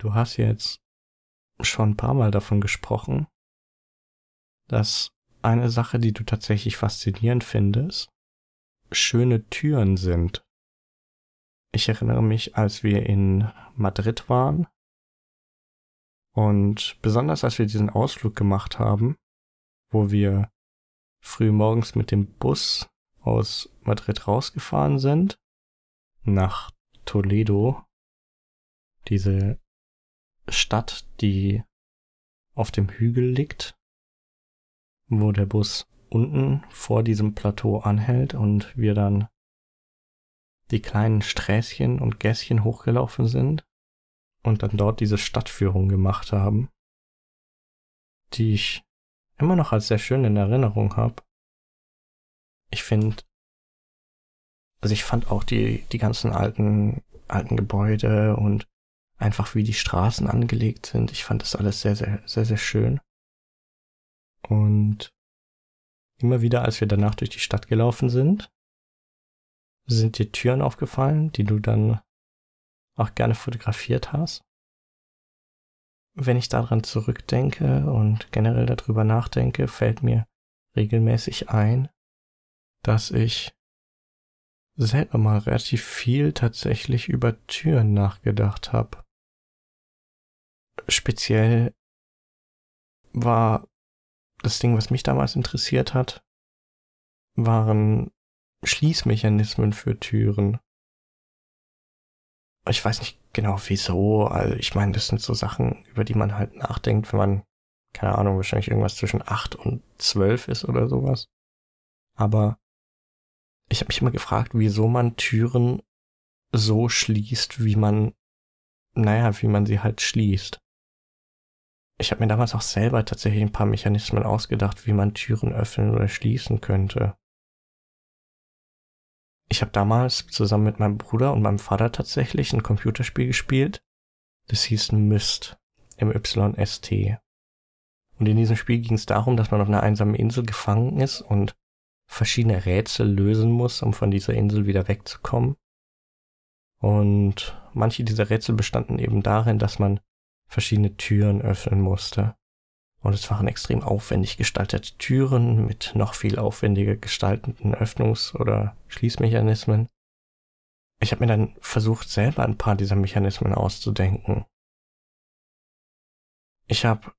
Du hast jetzt schon ein paar Mal davon gesprochen, dass eine Sache, die du tatsächlich faszinierend findest, schöne Türen sind. Ich erinnere mich, als wir in Madrid waren und besonders als wir diesen Ausflug gemacht haben, wo wir früh morgens mit dem Bus aus Madrid rausgefahren sind, nach Toledo, diese Stadt, die auf dem Hügel liegt, wo der Bus unten vor diesem Plateau anhält und wir dann die kleinen Sträßchen und Gässchen hochgelaufen sind und dann dort diese Stadtführung gemacht haben, die ich immer noch als sehr schön in Erinnerung habe. Ich finde, also ich fand auch die, die ganzen alten, alten Gebäude und einfach wie die Straßen angelegt sind. Ich fand das alles sehr, sehr, sehr, sehr schön. Und immer wieder, als wir danach durch die Stadt gelaufen sind, sind dir Türen aufgefallen, die du dann auch gerne fotografiert hast. Wenn ich daran zurückdenke und generell darüber nachdenke, fällt mir regelmäßig ein, dass ich selber mal relativ viel tatsächlich über Türen nachgedacht habe. Speziell war das Ding, was mich damals interessiert hat, waren Schließmechanismen für Türen. Ich weiß nicht genau wieso, also ich meine, das sind so Sachen, über die man halt nachdenkt, wenn man, keine Ahnung, wahrscheinlich irgendwas zwischen acht und zwölf ist oder sowas. Aber ich habe mich immer gefragt, wieso man Türen so schließt, wie man, naja, wie man sie halt schließt. Ich habe mir damals auch selber tatsächlich ein paar Mechanismen ausgedacht, wie man Türen öffnen oder schließen könnte. Ich habe damals zusammen mit meinem Bruder und meinem Vater tatsächlich ein Computerspiel gespielt. Das hieß Myst, M-Y-S-T. Und in diesem Spiel ging es darum, dass man auf einer einsamen Insel gefangen ist und verschiedene Rätsel lösen muss, um von dieser Insel wieder wegzukommen. Und manche dieser Rätsel bestanden eben darin, dass man verschiedene Türen öffnen musste. Und es waren extrem aufwendig gestaltete Türen mit noch viel aufwendiger gestalteten Öffnungs- oder Schließmechanismen. Ich habe mir dann versucht, selber ein paar dieser Mechanismen auszudenken. Ich habe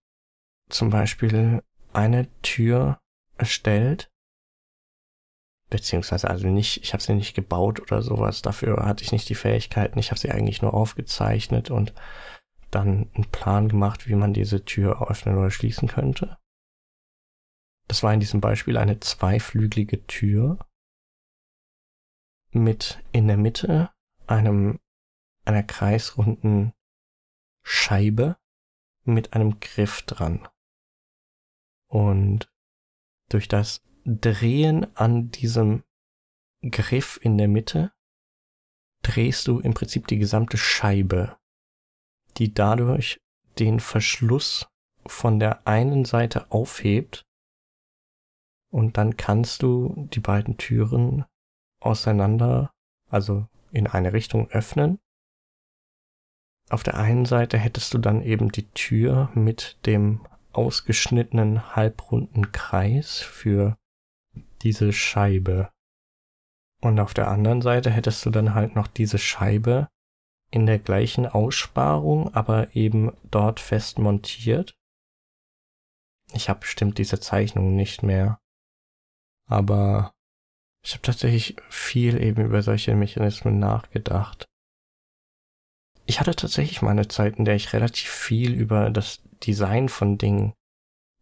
zum Beispiel eine Tür erstellt, beziehungsweise also nicht, ich habe sie nicht gebaut oder sowas, dafür hatte ich nicht die Fähigkeiten, ich habe sie eigentlich nur aufgezeichnet und dann einen Plan gemacht, wie man diese Tür öffnen oder schließen könnte. Das war in diesem Beispiel eine zweiflügelige Tür mit in der Mitte einem einer kreisrunden Scheibe mit einem Griff dran. Und durch das Drehen an diesem Griff in der Mitte drehst du im Prinzip die gesamte Scheibe die dadurch den Verschluss von der einen Seite aufhebt und dann kannst du die beiden Türen auseinander, also in eine Richtung öffnen. Auf der einen Seite hättest du dann eben die Tür mit dem ausgeschnittenen halbrunden Kreis für diese Scheibe. Und auf der anderen Seite hättest du dann halt noch diese Scheibe in der gleichen Aussparung, aber eben dort fest montiert. Ich habe bestimmt diese Zeichnung nicht mehr. Aber ich habe tatsächlich viel eben über solche Mechanismen nachgedacht. Ich hatte tatsächlich mal eine Zeit, in der ich relativ viel über das Design von Dingen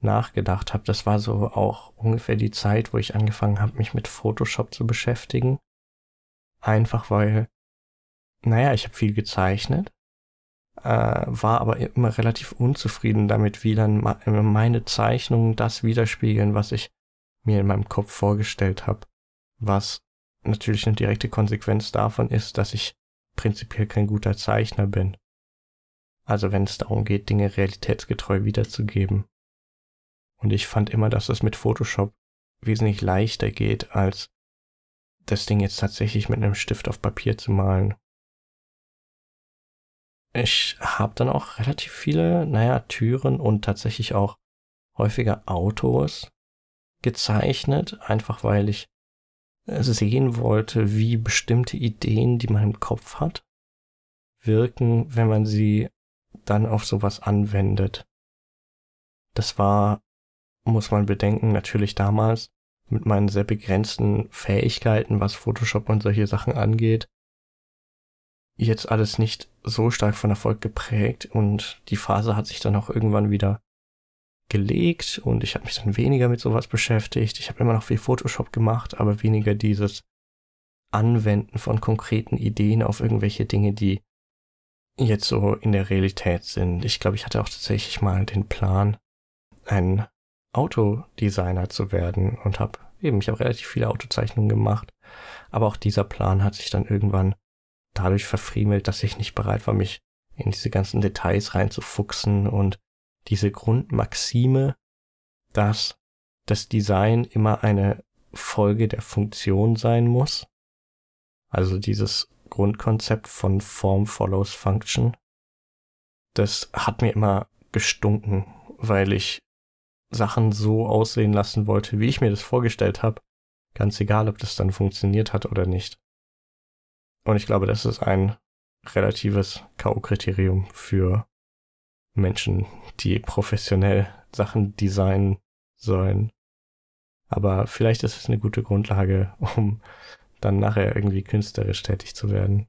nachgedacht habe. Das war so auch ungefähr die Zeit, wo ich angefangen habe, mich mit Photoshop zu beschäftigen. Einfach weil naja, ich habe viel gezeichnet, äh, war aber immer relativ unzufrieden damit, wie dann meine Zeichnungen das widerspiegeln, was ich mir in meinem Kopf vorgestellt habe. Was natürlich eine direkte Konsequenz davon ist, dass ich prinzipiell kein guter Zeichner bin. Also wenn es darum geht, Dinge realitätsgetreu wiederzugeben. Und ich fand immer, dass das mit Photoshop wesentlich leichter geht, als das Ding jetzt tatsächlich mit einem Stift auf Papier zu malen. Ich habe dann auch relativ viele, naja, Türen und tatsächlich auch häufiger Autos gezeichnet, einfach weil ich sehen wollte, wie bestimmte Ideen, die man im Kopf hat, wirken, wenn man sie dann auf sowas anwendet. Das war, muss man bedenken, natürlich damals mit meinen sehr begrenzten Fähigkeiten, was Photoshop und solche Sachen angeht, jetzt alles nicht so stark von Erfolg geprägt und die Phase hat sich dann auch irgendwann wieder gelegt und ich habe mich dann weniger mit sowas beschäftigt. Ich habe immer noch viel Photoshop gemacht, aber weniger dieses Anwenden von konkreten Ideen auf irgendwelche Dinge, die jetzt so in der Realität sind. Ich glaube, ich hatte auch tatsächlich mal den Plan, ein Autodesigner zu werden und habe eben, ich habe relativ viele Autozeichnungen gemacht, aber auch dieser Plan hat sich dann irgendwann dadurch verfriemelt, dass ich nicht bereit war, mich in diese ganzen Details reinzufuchsen und diese Grundmaxime, dass das Design immer eine Folge der Funktion sein muss. Also dieses Grundkonzept von Form follows Function. Das hat mir immer gestunken, weil ich Sachen so aussehen lassen wollte, wie ich mir das vorgestellt habe. Ganz egal, ob das dann funktioniert hat oder nicht. Und ich glaube, das ist ein relatives K.O.-Kriterium für Menschen, die professionell Sachen designen sollen. Aber vielleicht ist es eine gute Grundlage, um dann nachher irgendwie künstlerisch tätig zu werden.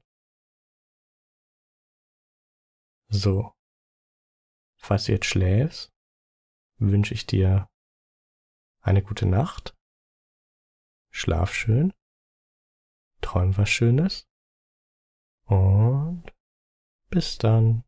So. Falls du jetzt schläfst, wünsche ich dir eine gute Nacht. Schlaf schön. Träum was Schönes. Und bis dann.